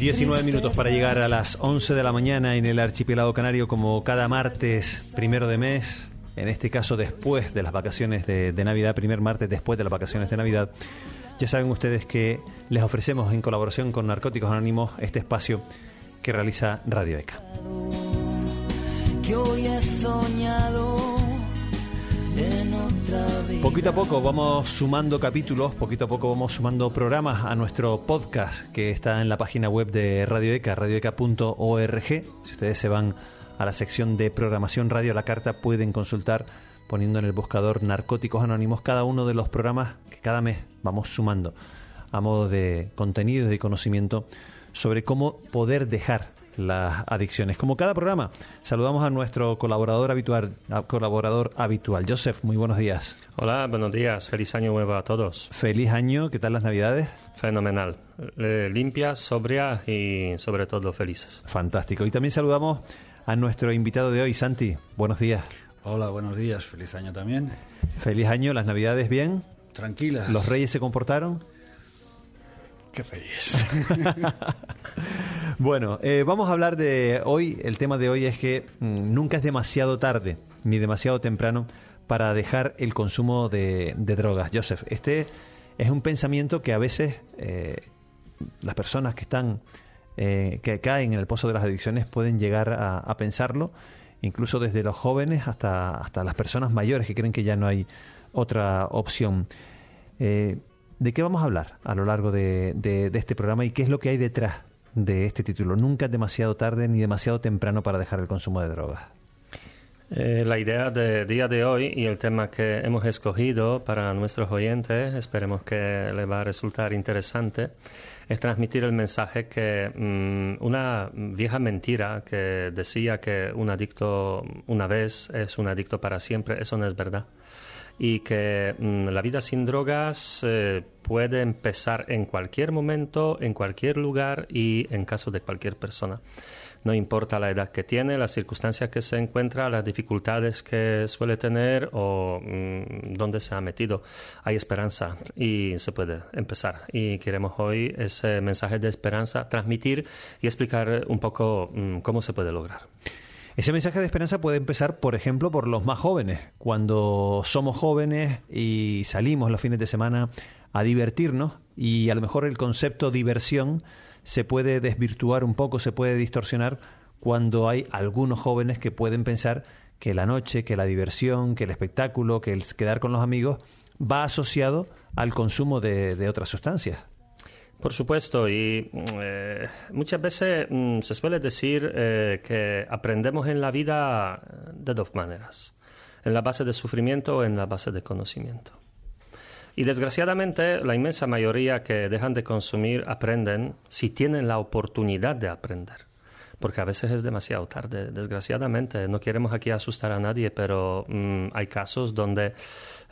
19 minutos para llegar a las 11 de la mañana en el archipiélago canario como cada martes primero de mes, en este caso después de las vacaciones de, Navidad, primer martes después de las vacaciones de Navidad. Ya saben ustedes que les ofrecemos en colaboración con Narcóticos Anónimos este espacio que realiza Radio ECA. Que hoy he soñado Poquito a poco vamos sumando capítulos, poquito a poco vamos sumando programas a nuestro podcast que está en la página web de Radio ECA, radioeca.org. Si ustedes se van a la sección de programación radio la carta pueden consultar poniendo en el buscador Narcóticos Anónimos cada uno de los programas que cada mes vamos sumando a modo de contenido y de conocimiento sobre cómo poder dejar las adicciones. Como cada programa, saludamos a nuestro colaborador habitual, colaborador habitual. Joseph, muy buenos días. Hola, buenos días. Feliz año nuevo a todos. Feliz año. ¿Qué tal las Navidades? Fenomenal. limpias, sobrias y sobre todo felices. Fantástico. Y también saludamos a nuestro invitado de hoy, Santi. Buenos días. Hola, buenos días. Feliz año también. Feliz año. ¿Las Navidades bien? Tranquilas. ¿Los reyes se comportaron? Qué reyes. Bueno, eh, vamos a hablar de hoy, el tema de hoy es que mm, nunca es demasiado tarde ni demasiado temprano para dejar el consumo de, drogas. Joseph, este es un pensamiento que a veces eh, las personas que están, eh, que caen en el pozo de las adicciones pueden llegar a, pensarlo, incluso desde los jóvenes hasta, hasta las personas mayores que creen que ya no hay otra opción. ¿De qué vamos a hablar a lo largo de, de, este programa y qué es lo que hay detrás de este título. Nunca es demasiado tarde ni demasiado temprano para dejar el consumo de drogas. Eh, la idea del día de hoy y el tema que hemos escogido para nuestros oyentes, esperemos que les va a resultar interesante, es transmitir el mensaje que mm, una vieja mentira que decía que un adicto una vez es un adicto para siempre, eso no es verdad y que mm, la vida sin drogas eh, puede empezar en cualquier momento, en cualquier lugar y en caso de cualquier persona. No importa la edad que tiene, las circunstancias que se encuentra, las dificultades que suele tener o mm, dónde se ha metido. Hay esperanza y se puede empezar. Y queremos hoy ese mensaje de esperanza transmitir y explicar un poco mm, cómo se puede lograr. Ese mensaje de esperanza puede empezar, por ejemplo, por los más jóvenes. Cuando somos jóvenes y salimos los fines de semana a divertirnos y a lo mejor el concepto diversión se puede desvirtuar un poco, se puede distorsionar cuando hay algunos jóvenes que pueden pensar que la noche, que la diversión, que el espectáculo, que el quedar con los amigos va asociado al consumo de, de otras sustancias. Por supuesto, y eh, muchas veces mm, se suele decir eh, que aprendemos en la vida de dos maneras, en la base de sufrimiento o en la base de conocimiento. Y desgraciadamente la inmensa mayoría que dejan de consumir aprenden si tienen la oportunidad de aprender, porque a veces es demasiado tarde, desgraciadamente. No queremos aquí asustar a nadie, pero mm, hay casos donde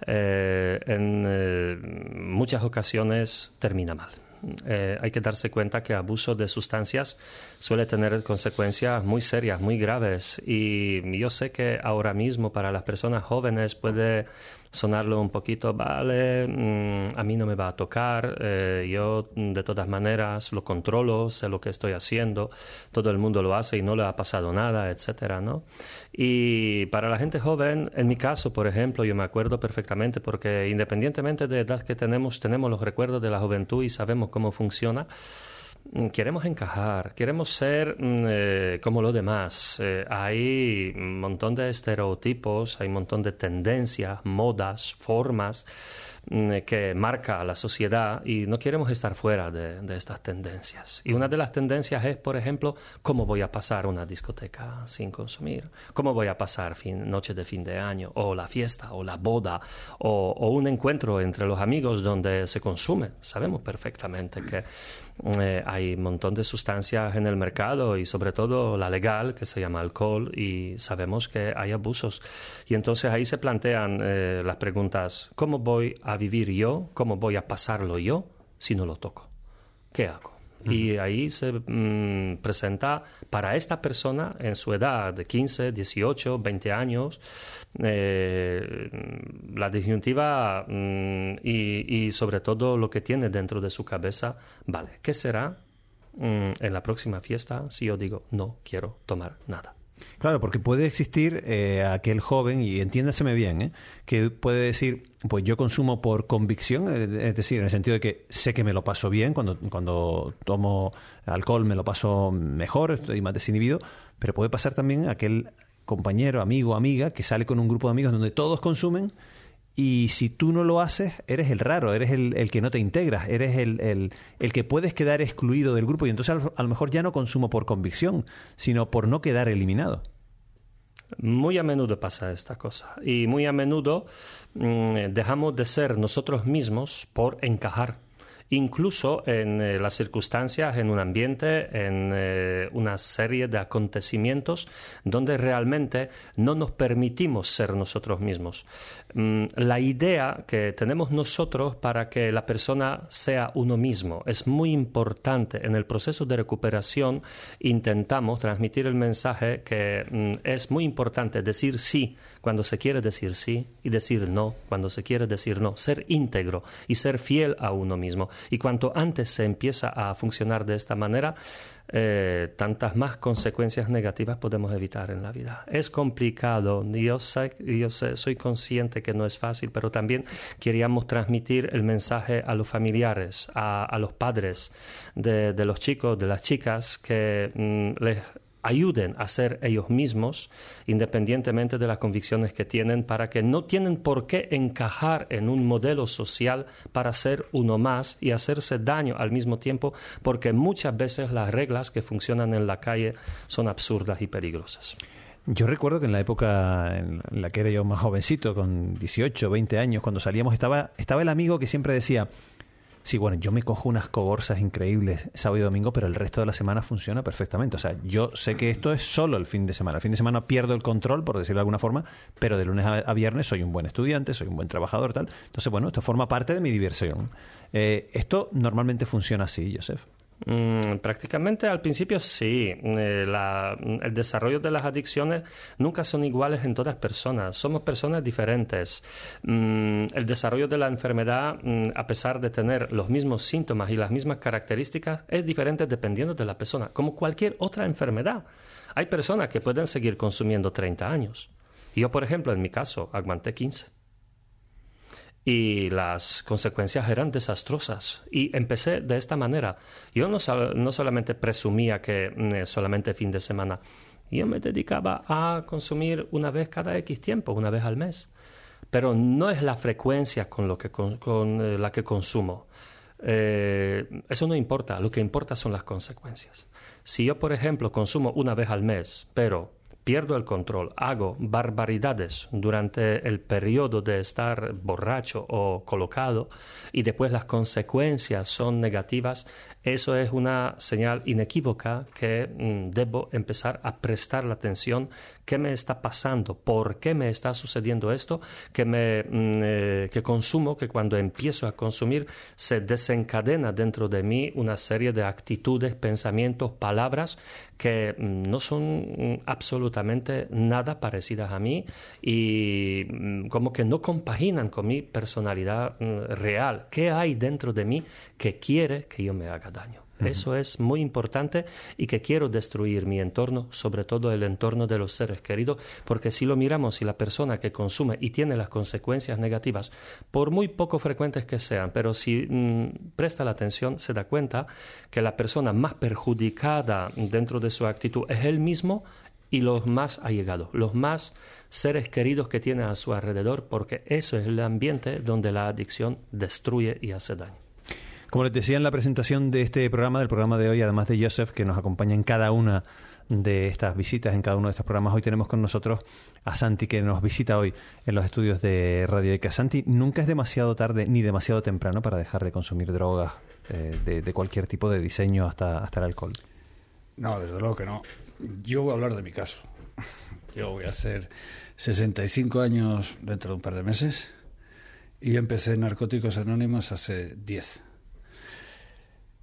eh, en muchas ocasiones termina mal. Eh, hay que darse cuenta que abuso de sustancias suele tener consecuencias muy serias, muy graves. Y yo sé que ahora mismo para las personas jóvenes puede sonarlo un poquito, vale, mm, a mí no me va a tocar, eh, yo de todas maneras lo controlo, sé lo que estoy haciendo, todo el mundo lo hace y no le ha pasado nada, etcétera, ¿no? Y para la gente joven, en mi caso, por ejemplo, yo me acuerdo perfectamente porque independientemente de edad que tenemos, tenemos los recuerdos de la juventud y sabemos cómo funciona. Mm, queremos encajar, queremos ser mm, eh, como los demás. Eh, hay un montón de estereotipos, hay un montón de tendencias, modas, formas mm, que marca la sociedad y no queremos estar fuera de, de, estas tendencias. Y una de las tendencias es, por ejemplo, cómo voy a pasar una discoteca sin consumir, cómo voy a pasar fin, noche de fin de año, o la fiesta, o la boda, o, o un encuentro entre los amigos donde se consume. Sabemos perfectamente que eh, hay un montón de sustancias en el mercado y sobre todo la legal que se llama alcohol y sabemos que hay abusos. Y entonces ahí se plantean eh, las preguntas, ¿cómo voy a vivir yo? ¿Cómo voy a pasarlo yo si no lo toco? ¿Qué hago? Y ahí se mm, presenta para esta persona en su edad de 15, 18, 20 años eh, la disyuntiva mm, y, y, sobre todo lo que tiene dentro de su cabeza, vale, ¿qué será mm, en la próxima fiesta si yo digo no quiero tomar nada? Claro, porque puede existir eh, aquel joven, y entiéndaseme bien, ¿eh? que puede decir, pues yo consumo por convicción, eh, es decir, en el sentido de que sé que me lo paso bien, cuando, cuando tomo alcohol me lo paso mejor, estoy más desinhibido, pero puede pasar también aquel compañero, amigo, amiga, que sale con un grupo de amigos donde todos consumen y si tú no lo haces, eres el raro, eres el, que no te integras, eres el, el, que puedes quedar excluido del grupo y entonces a lo mejor ya no consumo por convicción, sino por no quedar eliminado. Muy a menudo pasa esta cosa y muy a menudo mmm, dejamos de ser nosotros mismos por encajar incluso en eh, las circunstancias, en un ambiente, en eh, una serie de acontecimientos donde realmente no nos permitimos ser nosotros mismos. Mm, la idea que tenemos nosotros para que la persona sea uno mismo es muy importante. En el proceso de recuperación intentamos transmitir el mensaje que mm, es muy importante decir sí cuando se quiere decir sí y decir no cuando se quiere decir no, ser íntegro y ser fiel a uno mismo. Y cuanto antes se empieza a funcionar de esta manera, eh, tantas más consecuencias negativas podemos evitar en la vida. Es complicado, yo, sé, yo sé, soy consciente que no es fácil, pero también queríamos transmitir el mensaje a los familiares, a, los padres de, de, los chicos, de las chicas, que mm, les ayuden a ser ellos mismos, independientemente de las convicciones que tienen, para que no tienen por qué encajar en un modelo social para ser uno más y hacerse daño al mismo tiempo, porque muchas veces las reglas que funcionan en la calle son absurdas y peligrosas. Yo recuerdo que en la época en la que era yo más jovencito, con 18, 20 años, cuando salíamos, estaba, estaba el amigo que siempre decía, Sí, bueno, yo me cojo unas cogorzas increíbles sábado y domingo, pero el resto de la semana funciona perfectamente. O sea, yo sé que esto es solo el fin de semana. El fin de semana pierdo el control, por decirlo de alguna forma, pero de lunes a, viernes soy un buen estudiante, soy un buen trabajador, tal. Entonces, bueno, esto forma parte de mi diversión. Eh, esto normalmente funciona así, Joseph. Mm, prácticamente al principio sí. Eh, el desarrollo de las adicciones nunca son iguales en todas personas. Somos personas diferentes. Mm, el desarrollo de la enfermedad, mm, a pesar de tener los mismos síntomas y las mismas características, es diferente dependiendo de la persona, como cualquier otra enfermedad. Hay personas que pueden seguir consumiendo 30 años. Yo, por ejemplo, en mi caso, aguanté 15 y las consecuencias eran desastrosas. Y empecé de esta manera. Yo no, no solamente presumía que eh, solamente fin de semana, yo me dedicaba a consumir una vez cada X tiempo, una vez al mes. Pero no es la frecuencia con, lo que, con, con eh, la que consumo. Eh, eso no importa, lo que importa son las consecuencias. Si yo, por ejemplo, consumo una vez al mes, pero pierdo el control, hago barbaridades durante el periodo de estar borracho o colocado y después las consecuencias son negativas, eso es una señal inequívoca que mm, debo empezar a prestar la atención. Qué me está pasando, por qué me está sucediendo esto, que, me, mm, eh, que consumo, que cuando empiezo a consumir se desencadena dentro de mí una serie de actitudes, pensamientos, palabras que mm, no son absolutamente nada parecidas a mí y mm, como que no compaginan con mi personalidad real. ¿Qué hay dentro de mí que quiere que yo me haga daño? Eso es muy importante y que quiero destruir mi entorno, sobre todo el entorno de los seres queridos, porque si lo miramos y la persona que consume y tiene las consecuencias negativas, por muy poco frecuentes que sean, pero si mmm, presta la atención, se da cuenta que la persona más perjudicada dentro de su actitud es él mismo y los más allegados, los más seres queridos que tiene a su alrededor, porque eso es el ambiente donde la adicción destruye y hace daño. Como les decía en la presentación de este programa, del programa de hoy, además de Joseph, que nos acompaña en cada una de estas visitas, en cada uno de estos programas, hoy tenemos con nosotros a Santi, que nos visita hoy en los estudios de Radio Ica. Santi, nunca es demasiado tarde ni demasiado temprano para dejar de consumir drogas eh, de, de, cualquier tipo de diseño hasta, hasta el alcohol. No, desde luego que no. Yo voy a hablar de mi caso. Yo voy a hacer 65 años dentro de un par de meses y empecé en Narcóticos Anónimos hace 10.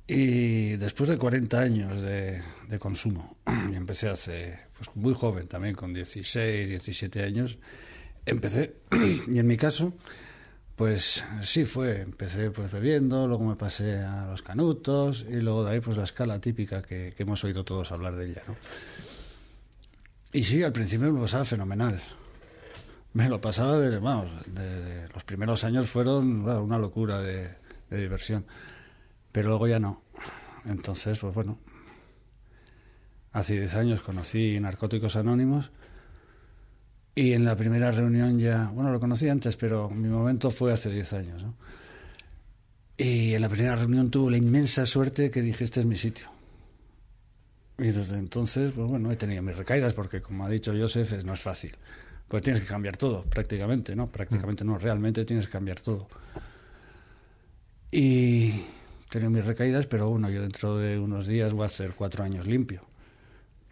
Y después de 40 años de, consumo, empecé hace pues, muy joven también, con 16, 17 años, empecé, y en mi caso, pues sí fue, empecé pues bebiendo, luego me pasé a los canutos y luego de ahí pues la escala típica que, hemos oído todos hablar de ella, ¿no? Y sí, al principio me pasaba fenomenal. Me lo pasaba de, vamos, de, los primeros años fueron una locura de, de diversión pero luego ya no. Entonces, pues bueno, hace 10 años conocí Narcóticos Anónimos y en la primera reunión ya, bueno, lo conocí antes, pero mi momento fue hace 10 años. Y en la primera reunión tuve la inmensa suerte que dije, este es mi sitio. Y desde entonces, pues bueno, he tenido mis recaídas porque, como ha dicho Joseph, no es fácil. Pues tienes que cambiar todo, prácticamente, ¿no? Prácticamente no, realmente tienes que cambiar todo. Y tenido mis recaídas, pero bueno, yo dentro de unos días voy a hacer cuatro años limpio.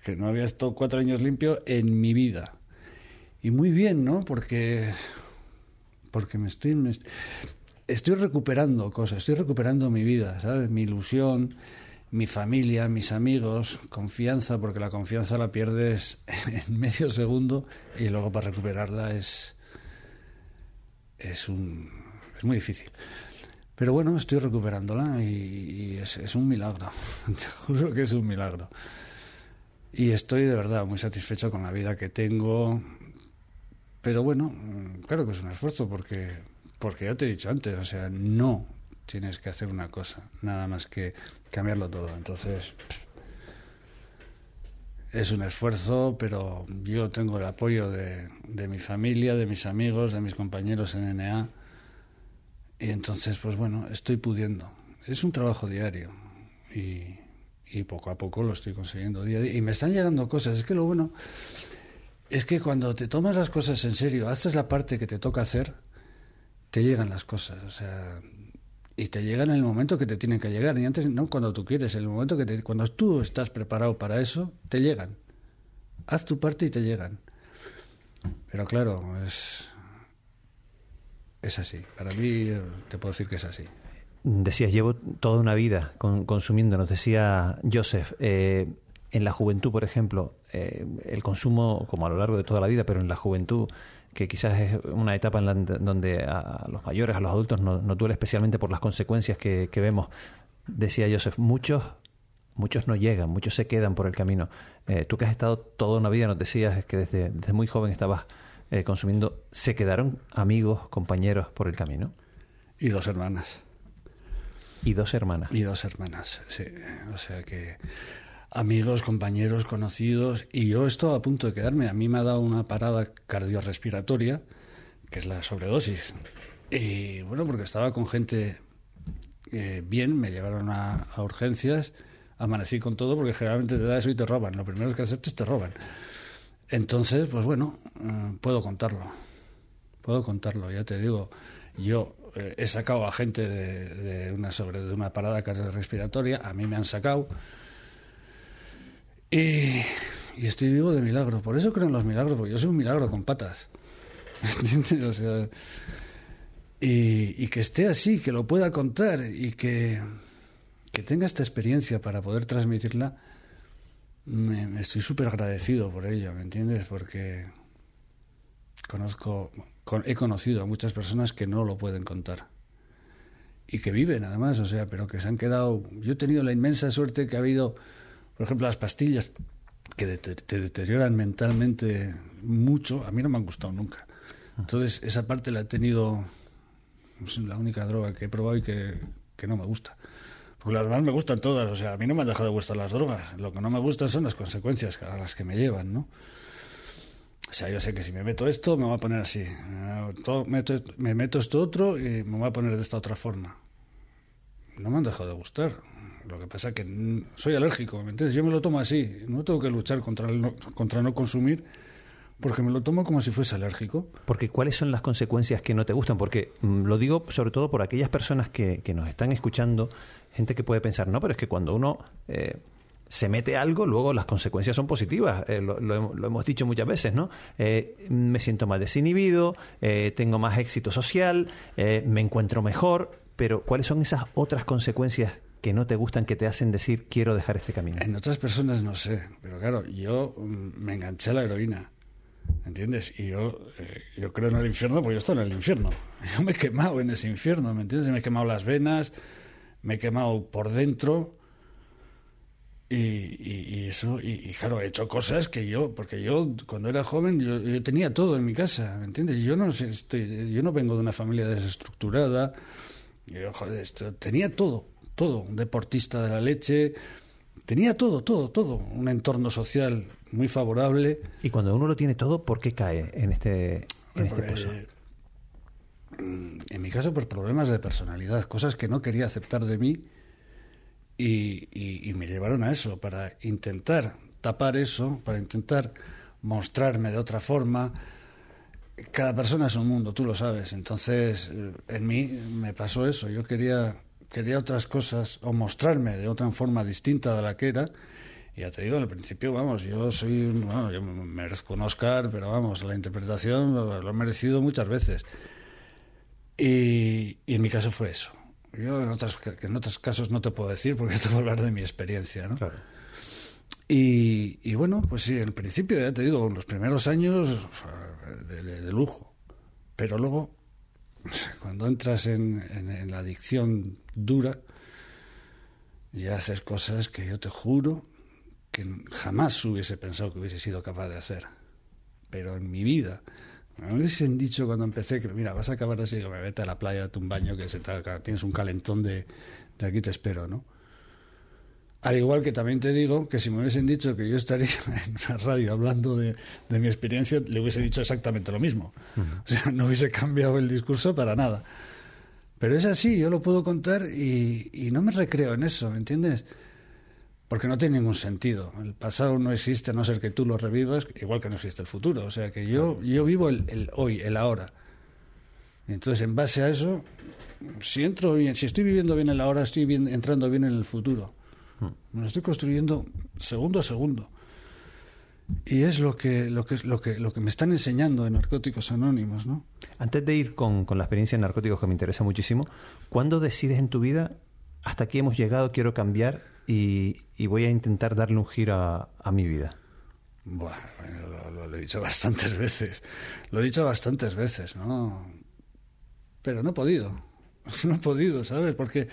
Que no había estado cuatro años limpio en mi vida. Y muy bien, ¿no? Porque, porque me estoy, estoy recuperando cosas, estoy recuperando mi vida, ¿sabes? Mi ilusión, mi familia, mis amigos, confianza, porque la confianza la pierdes en medio segundo y luego para recuperarla es, es, un, es muy difícil. Pero bueno, estoy recuperándola y, y es, es, un milagro. Te juro que es un milagro. Y estoy de verdad muy satisfecho con la vida que tengo. Pero bueno, claro que es un esfuerzo porque, porque ya te he dicho antes, o sea, no tienes que hacer una cosa, nada más que cambiarlo todo. Entonces, es un esfuerzo, pero yo tengo el apoyo de, de mi familia, de mis amigos, de mis compañeros en NA y entonces, pues bueno, estoy pudiendo. Es un trabajo diario y, y, poco a poco lo estoy consiguiendo día a día. Y me están llegando cosas. Es que lo bueno es que cuando te tomas las cosas en serio, haces la parte que te toca hacer, te llegan las cosas. O sea, y te llegan en el momento que te tienen que llegar. Y antes, no cuando tú quieres, en el momento que cuando tú estás preparado para eso, te llegan. Haz tu parte y te llegan. Pero claro, es es así. Para mí, te puedo decir que es así. Decías, llevo toda una vida con, consumiendo, nos decía Joseph. Eh, en la juventud, por ejemplo, eh, el consumo, como a lo largo de toda la vida, pero en la juventud, que quizás es una etapa en la, donde a los mayores, a los adultos, no, no duele especialmente por las consecuencias que, que, vemos. Decía Joseph, muchos, muchos no llegan, muchos se quedan por el camino. Eh, tú que has estado toda una vida, nos decías que desde, desde muy joven estabas eh, consumiendo, ¿se quedaron amigos, compañeros por el camino? Y dos hermanas. Y dos hermanas. Y dos hermanas, sí. O sea que amigos, compañeros, conocidos. Y yo estoy a punto de quedarme. A mí me ha dado una parada cardiorrespiratoria, que es la sobredosis. Y bueno, porque estaba con gente eh, bien, me llevaron a, urgencias, amanecí con todo, porque generalmente te da eso y te roban. Lo primero que haces es te roban. Entonces, pues bueno, eh, puedo contarlo. Puedo contarlo, ya te digo. Yo eh, he sacado a gente de, de, una sobre de una parada cardiorrespiratoria, a mí me han sacado. Y, estoy vivo de milagro. Por eso creo en los milagros, porque yo soy un milagro con patas. ¿Entiendes? O sea, y, que esté así, que lo pueda contar y que, que tenga esta experiencia para poder transmitirla me, me estoy súper agradecido por ello, ¿me entiendes? Porque conozco, con, he conocido a muchas personas que no lo pueden contar y que viven además, o sea, pero que se han quedado. Yo he tenido la inmensa suerte que ha habido, por ejemplo, las pastillas que te, te deterioran mentalmente mucho, a mí no me han gustado nunca. Entonces, esa parte la he tenido, es la única droga que he probado y que, que no me gusta Pues las demás me gustan todas, o sea, a mí no me han dejado de gustar las drogas. Lo que no me gustan son las consecuencias a las que me llevan, ¿no? O sea, yo sé que si me meto esto, me voy a poner así. me meto esto otro y me voy a poner de esta otra forma. No me han dejado de gustar. Lo que pasa es que soy alérgico, ¿me entiendes? Yo me lo tomo así. No tengo que luchar contra, no, contra no consumir porque me lo tomo como si fuese alérgico. Porque ¿cuáles son las consecuencias que no te gustan? Porque mm, lo digo sobre todo por aquellas personas que, que nos están escuchando gente que puede pensar, no, pero es que cuando uno eh, se mete algo, luego las consecuencias son positivas. Eh, lo, hemos dicho muchas veces, ¿no? Eh, me siento más desinhibido, tengo más éxito social, me encuentro mejor, pero ¿cuáles son esas otras consecuencias que no te gustan, que te hacen decir quiero dejar este camino? En otras personas no sé, pero claro, yo mm, me enganché a la heroína. ¿Entiendes? Y yo, yo creo en el infierno porque yo estoy en el infierno. Yo me he quemado en ese infierno, ¿me entiendes? Me he quemado las venas, me he quemado por dentro y, eso, y, claro, he hecho cosas que yo, porque yo cuando era joven yo, tenía todo en mi casa, ¿me entiendes? Yo no, estoy, yo no vengo de una familia desestructurada, yo, joder, tenía todo, todo, un deportista de la leche, tenía todo, todo, todo, un entorno social muy favorable. Y cuando uno lo tiene todo, ¿por qué cae en este, en este pozo? en mi caso, por problemas de personalidad, cosas que no quería aceptar de mí y, me llevaron a eso, para intentar tapar eso, para intentar mostrarme de otra forma. Cada persona es un mundo, tú lo sabes. Entonces, eh, en mí me pasó eso. Yo quería, quería otras cosas o mostrarme de otra forma distinta de la que era. Y ya te digo, al principio, vamos, yo soy, bueno, yo merezco un Oscar, pero vamos, la interpretación lo he merecido muchas veces. Y, en mi caso fue eso. Yo en, otras, en otros casos no te puedo decir porque te voy a hablar de mi experiencia, ¿no? Y, bueno, pues sí, en principio, ya te digo, los primeros años de, lujo. Pero luego, cuando entras en, la adicción dura, y haces cosas que yo te juro que jamás hubiese pensado que hubiese sido capaz de hacer. Pero en mi vida me hubiesen dicho cuando empecé que, mira, vas a acabar así, que me vete a la playa, date un baño, que se tienes un calentón de aquí te espero, ¿no? Al igual que también te digo que si me hubiesen dicho que yo estaría en una radio hablando de, de mi experiencia, le hubiese dicho exactamente lo mismo. O sea, no hubiese cambiado el discurso para nada. Pero es así, yo lo puedo contar y, y no me recreo en eso, ¿me entiendes? porque no tiene ningún sentido. El pasado no existe a no ser que tú lo revivas, igual que no existe el futuro. O sea que yo, yo vivo el, hoy, el ahora. entonces, en base a eso, si entro bien, si estoy viviendo bien el ahora, estoy bien, entrando bien en el futuro. Me lo estoy construyendo segundo a segundo. Y es lo que, lo que, lo que, lo que me están enseñando en Narcóticos Anónimos, ¿no? Antes de ir con, con la experiencia en narcóticos que me interesa muchísimo, ¿cuándo decides en tu vida hasta aquí hemos llegado, quiero cambiar y, voy a intentar darle un giro a, mi vida? Bueno, lo, he dicho bastantes veces. Lo he dicho bastantes veces, ¿no? Pero no he podido. No he podido, ¿sabes? Porque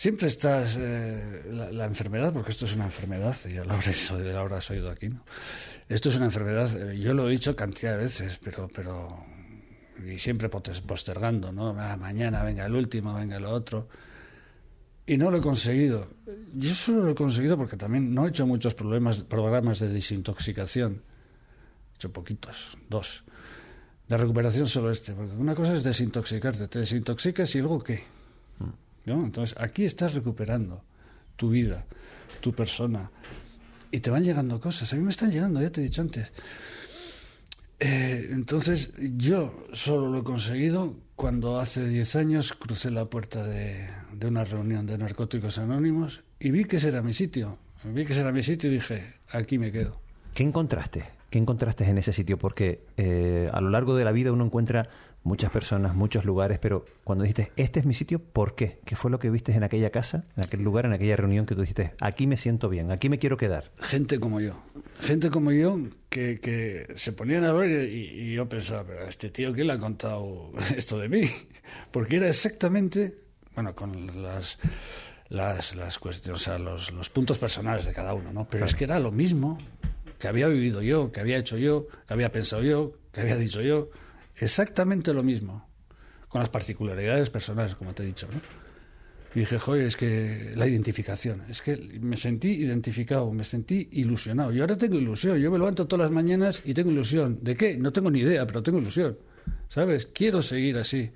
siempre estás. Eh, la, enfermedad, porque esto es una enfermedad, y ya lo habrás, oído aquí, ¿no? Esto es una enfermedad, eh, yo lo he dicho cantidad de veces, pero. pero y siempre postergando, ¿no? Ah, mañana venga el último, venga el otro y no lo he conseguido. Yo solo lo he conseguido porque también no he hecho muchos problemas, programas de desintoxicación. He hecho poquitos, dos. De recuperación solo este, porque una cosa es desintoxicarte, te desintoxicas y luego qué. Entonces, aquí estás recuperando tu vida, tu persona, y te van llegando cosas. A mí me están llegando, ya te he dicho antes. Eh, entonces, yo solo lo he conseguido cuando hace 10 años crucé la puerta de, de una reunión de narcóticos anónimos y vi que ese era mi sitio. Vi que ese era mi sitio y dije, aquí me quedo. ¿Qué encontraste? ¿Qué encontraste en ese sitio? Porque eh, a lo largo de la vida uno encuentra muchas personas, muchos lugares, pero cuando dijiste, este es mi sitio, ¿por qué? ¿Qué fue lo que viste en aquella casa, en aquel lugar, en aquella reunión que tú dijiste, aquí me siento bien, aquí me quiero quedar? Gente como yo, gente como yo que, que se ponían a ver y, yo pensaba, pero este tío, ¿quién le ha contado esto de mí? Porque era exactamente bueno, con las, las, las cuestiones, o sea, los, los puntos personales de cada uno, ¿no? Pero es que era lo mismo que había vivido yo, que había hecho yo, que había pensado yo, que había dicho yo, exactamente lo mismo, con las particularidades personales, como te he dicho, ¿no? Y dije, joder, es que la identificación, es que me sentí identificado, me sentí ilusionado. Y ahora tengo ilusión, yo me levanto todas las mañanas y tengo ilusión. ¿De qué? No tengo ni idea, pero tengo ilusión. ¿Sabes? Quiero seguir así,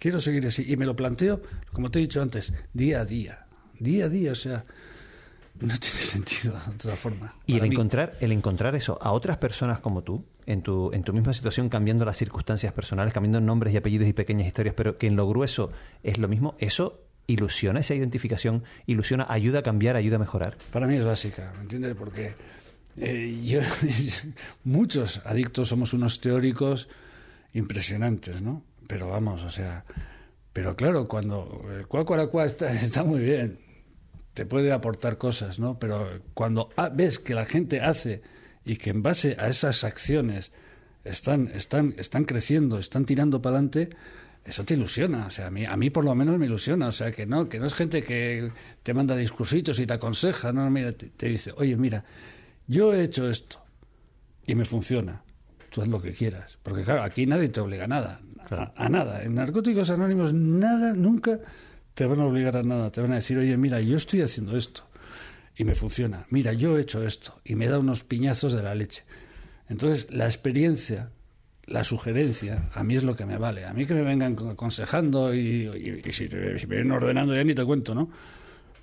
quiero seguir así. Y me lo planteo, como te he dicho antes, día a día, día a día, o sea, no tiene sentido de otra forma. Y el mí. encontrar, el encontrar eso a otras personas como tú, en tu, en tu misma situación, cambiando las circunstancias personales, cambiando nombres y apellidos y pequeñas historias, pero que en lo grueso es lo mismo, eso ilusiona, esa identificación ilusiona, ayuda a cambiar, ayuda a mejorar. Para mí es básica, ¿me entiendes? Porque eh, yo, muchos adictos somos unos teóricos impresionantes, ¿no? Pero vamos, o sea, pero claro, cuando el cuacuaracua está, está muy bien, te puede aportar cosas, ¿no? Pero cuando ah, ves que la gente hace y que en base a esas acciones están, están, están creciendo, están tirando para adelante, eso te ilusiona, o sea, a mí, a mí por lo menos me ilusiona, o sea, que no, que no es gente que te manda discursitos y te aconseja, no, mira, te, te dice, oye, mira, yo he hecho esto y me funciona, tú haz lo que quieras, porque claro, aquí nadie te obliga a nada, a, a nada, en Narcóticos Anónimos nada, nunca te van a obligar a nada, te van a decir, oye, mira, yo estoy haciendo esto y me funciona, mira, yo he hecho esto y me da unos piñazos de la leche. Entonces, la experiencia, la sugerencia, a mí es lo que me vale. A mí que me vengan aconsejando y, y- si, me vienen ordenando ya ni te cuento, ¿no?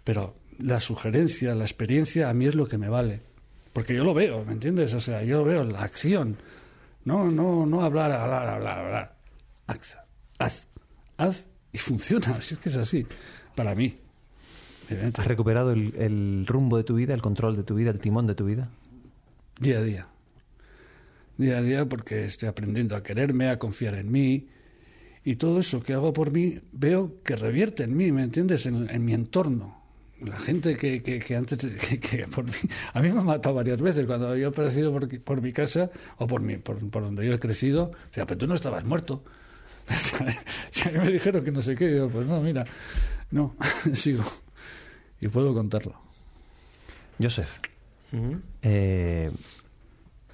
Pero la sugerencia, la experiencia, a mí es lo que me vale. Porque yo lo veo, ¿me entiendes? O sea, yo veo la acción. No, no, no hablar, hablar, hablar, hablar. Haz, haz, haz y funciona. Si es que es así, para mí. ¿Has recuperado el, el rumbo de tu vida, el control de tu vida, el timón de tu vida? Día a día. Día a día porque estoy aprendiendo a quererme, a confiar en mí. Y todo eso que hago por mí veo que revierte en mí, ¿me entiendes? En, en mi entorno. La gente que, que, que antes, que, que por mí, a mí me ha matado varias veces cuando yo he aparecido por, por mi casa o por, mi, por, por donde yo he crecido. O sea, pero tú no estabas muerto. si a mí me dijeron que no sé qué, digo, pues no, mira, no, sigo. Y puedo contarlo. Joseph, eh,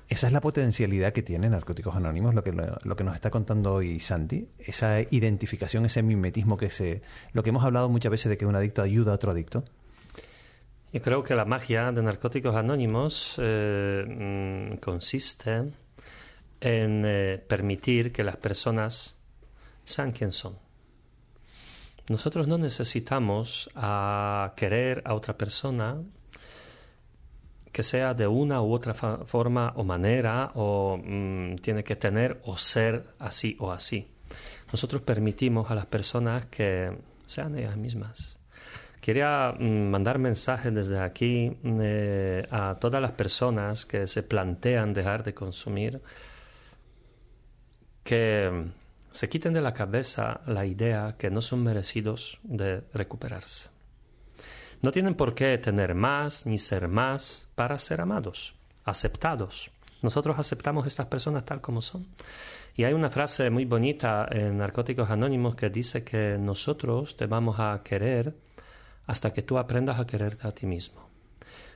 esa es la potencialidad que tiene Narcóticos Anónimos, lo que, lo que nos está contando hoy Santi, esa identificación, ese mimetismo que se... Lo que hemos hablado muchas veces de que un adicto ayuda a otro adicto. Yo creo que la magia de Narcóticos Anónimos eh, mm, consiste en eh, permitir que las personas sean quien son. Nosotros no necesitamos querer a otra persona que sea de una u otra forma o manera o mm, tiene que tener o ser así o así. Nosotros permitimos a las personas que sean ellas mismas. Quería mm, mandar mensajes desde aquí mm, eh, a todas las personas que se plantean dejar de consumir, que se quiten de la cabeza la idea que no son merecidos de recuperarse. No tienen por qué tener más ni ser más para ser amados, aceptados. Nosotros aceptamos a estas personas tal como son. Y hay una frase muy bonita en Narcóticos Anónimos que dice que nosotros te vamos a querer hasta que tú aprendas a quererte a ti mismo.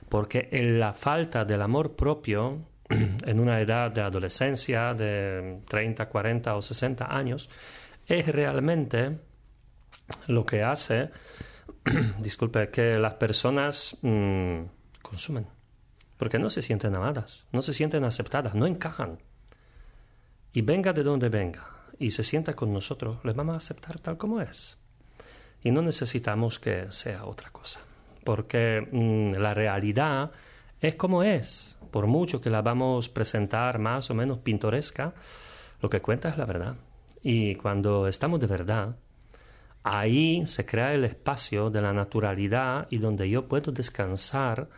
Porque en la falta del amor propio en una edad de adolescencia de 30, 40 o 60 años es realmente lo que hace, disculpe, que las personas mm, consumen. Porque no se sienten amadas, no se sienten aceptadas, no encajan. Y venga de donde venga y se sienta con nosotros, les vamos a aceptar tal como es. Y no necesitamos que sea otra cosa. Porque mm, la realidad es como es. Por mucho que la vamos a presentar más o menos pintoresca, lo que cuenta es la verdad. Y cuando estamos de verdad, ahí se crea el espacio de la naturalidad y donde yo puedo descansar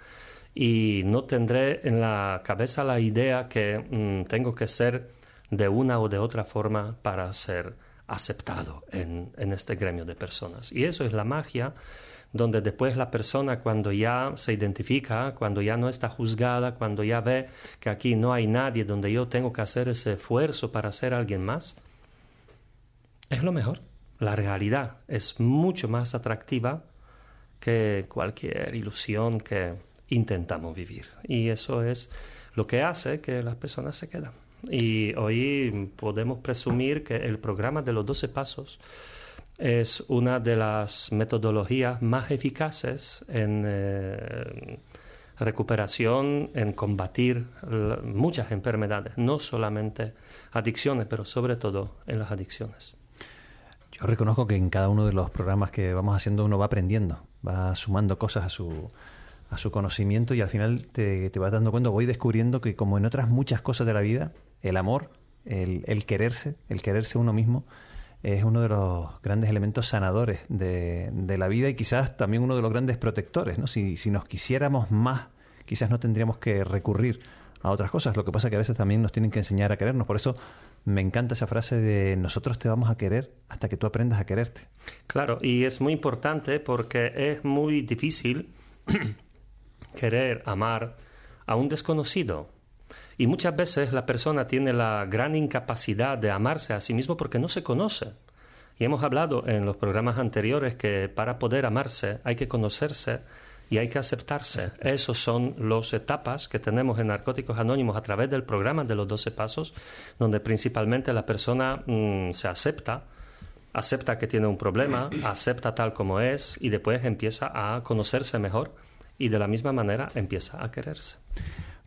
y no tendré en la cabeza la idea que mm, tengo que ser de una o de otra forma para ser aceptado en, en este gremio de personas. Y eso es la magia donde después la persona cuando ya se identifica, cuando ya no está juzgada, cuando ya ve que aquí no hay nadie donde yo tengo que hacer ese esfuerzo para ser alguien más, es lo mejor. La realidad es mucho más atractiva que cualquier ilusión que intentamos vivir. Y eso es lo que hace que las personas se quedan. Y hoy podemos presumir que el programa de los 12 pasos es una de las metodologías más eficaces en eh, recuperación, en combatir muchas enfermedades, no solamente adicciones, pero sobre todo en las adicciones. Yo reconozco que en cada uno de los programas que vamos haciendo uno va aprendiendo, va sumando cosas a su, a su conocimiento y al final te, te vas dando cuenta, voy descubriendo que como en otras muchas cosas de la vida, el amor, el, el quererse, el quererse uno mismo, es uno de los grandes elementos sanadores de, de, la vida y quizás también uno de los grandes protectores. ¿no? Si, si nos quisiéramos más, quizás no tendríamos que recurrir a otras cosas. Lo que pasa es que a veces también nos tienen que enseñar a querernos. Por eso me encanta esa frase de nosotros te vamos a querer hasta que tú aprendas a quererte. Claro, y es muy importante porque es muy difícil querer amar a un desconocido. Y muchas veces la persona tiene la gran incapacidad de amarse a sí mismo porque no se conoce. Y hemos hablado en los programas anteriores que para poder amarse hay que conocerse y hay que aceptarse. Esas son las etapas que tenemos en Narcóticos Anónimos a través del programa de los 12 pasos, donde principalmente la persona mm, se acepta, acepta que tiene un problema, acepta tal como es y después empieza a conocerse mejor y de la misma manera empieza a quererse.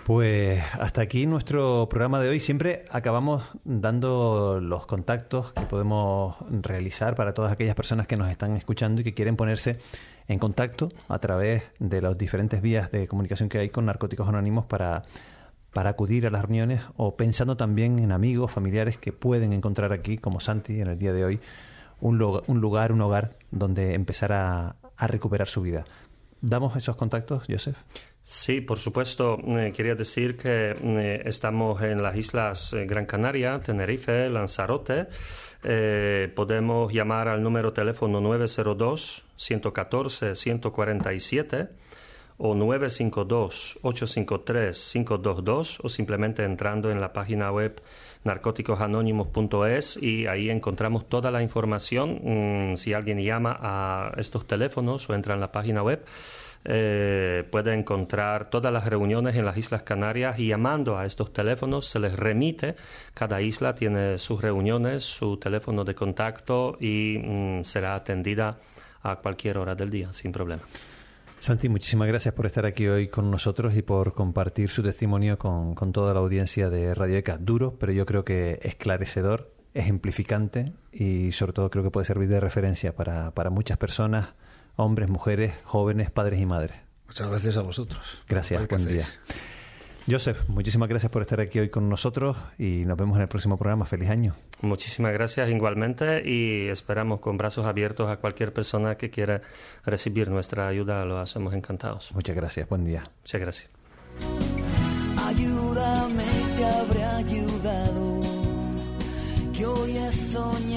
Pues hasta aquí nuestro programa de hoy. Siempre acabamos dando los contactos que podemos realizar para todas aquellas personas que nos están escuchando y que quieren ponerse en contacto a través de las diferentes vías de comunicación que hay con Narcóticos Anónimos para, para acudir a las reuniones o pensando también en amigos, familiares que pueden encontrar aquí, como Santi en el día de hoy, un, un lugar, un hogar donde empezar a, a recuperar su vida. ¿Damos esos contactos, Joseph? Sí, por supuesto. Eh, quería decir que eh, estamos en las islas eh, Gran Canaria, Tenerife, Lanzarote. podemos llamar al número teléfono 902-114-147 o 952-853-522 o simplemente entrando en la página web narcóticosanónimos.es y ahí encontramos toda la información. Mm, si alguien llama a estos teléfonos o entra en la página web, eh, puede encontrar todas las reuniones en las Islas Canarias y llamando a estos teléfonos se les remite. Cada isla tiene sus reuniones, su teléfono de contacto y mm, será atendida a cualquier hora del día sin problema. Santi, muchísimas gracias por estar aquí hoy con nosotros y por compartir su testimonio con, con toda la audiencia de Radio ECA. Duro, pero yo creo que esclarecedor, ejemplificante y sobre todo creo que puede servir de referencia para, para muchas personas hombres, mujeres, jóvenes, padres y madres. Muchas gracias a vosotros. Gracias, buen día. Joseph, muchísimas gracias por estar aquí hoy con nosotros y nos vemos en el próximo programa. Feliz año. Muchísimas gracias igualmente y esperamos con brazos abiertos a cualquier persona que quiera recibir nuestra ayuda. Lo hacemos encantados. Muchas gracias. Buen día. Muchas gracias. Ayúdame, te habré ayudado, que hoy he soñado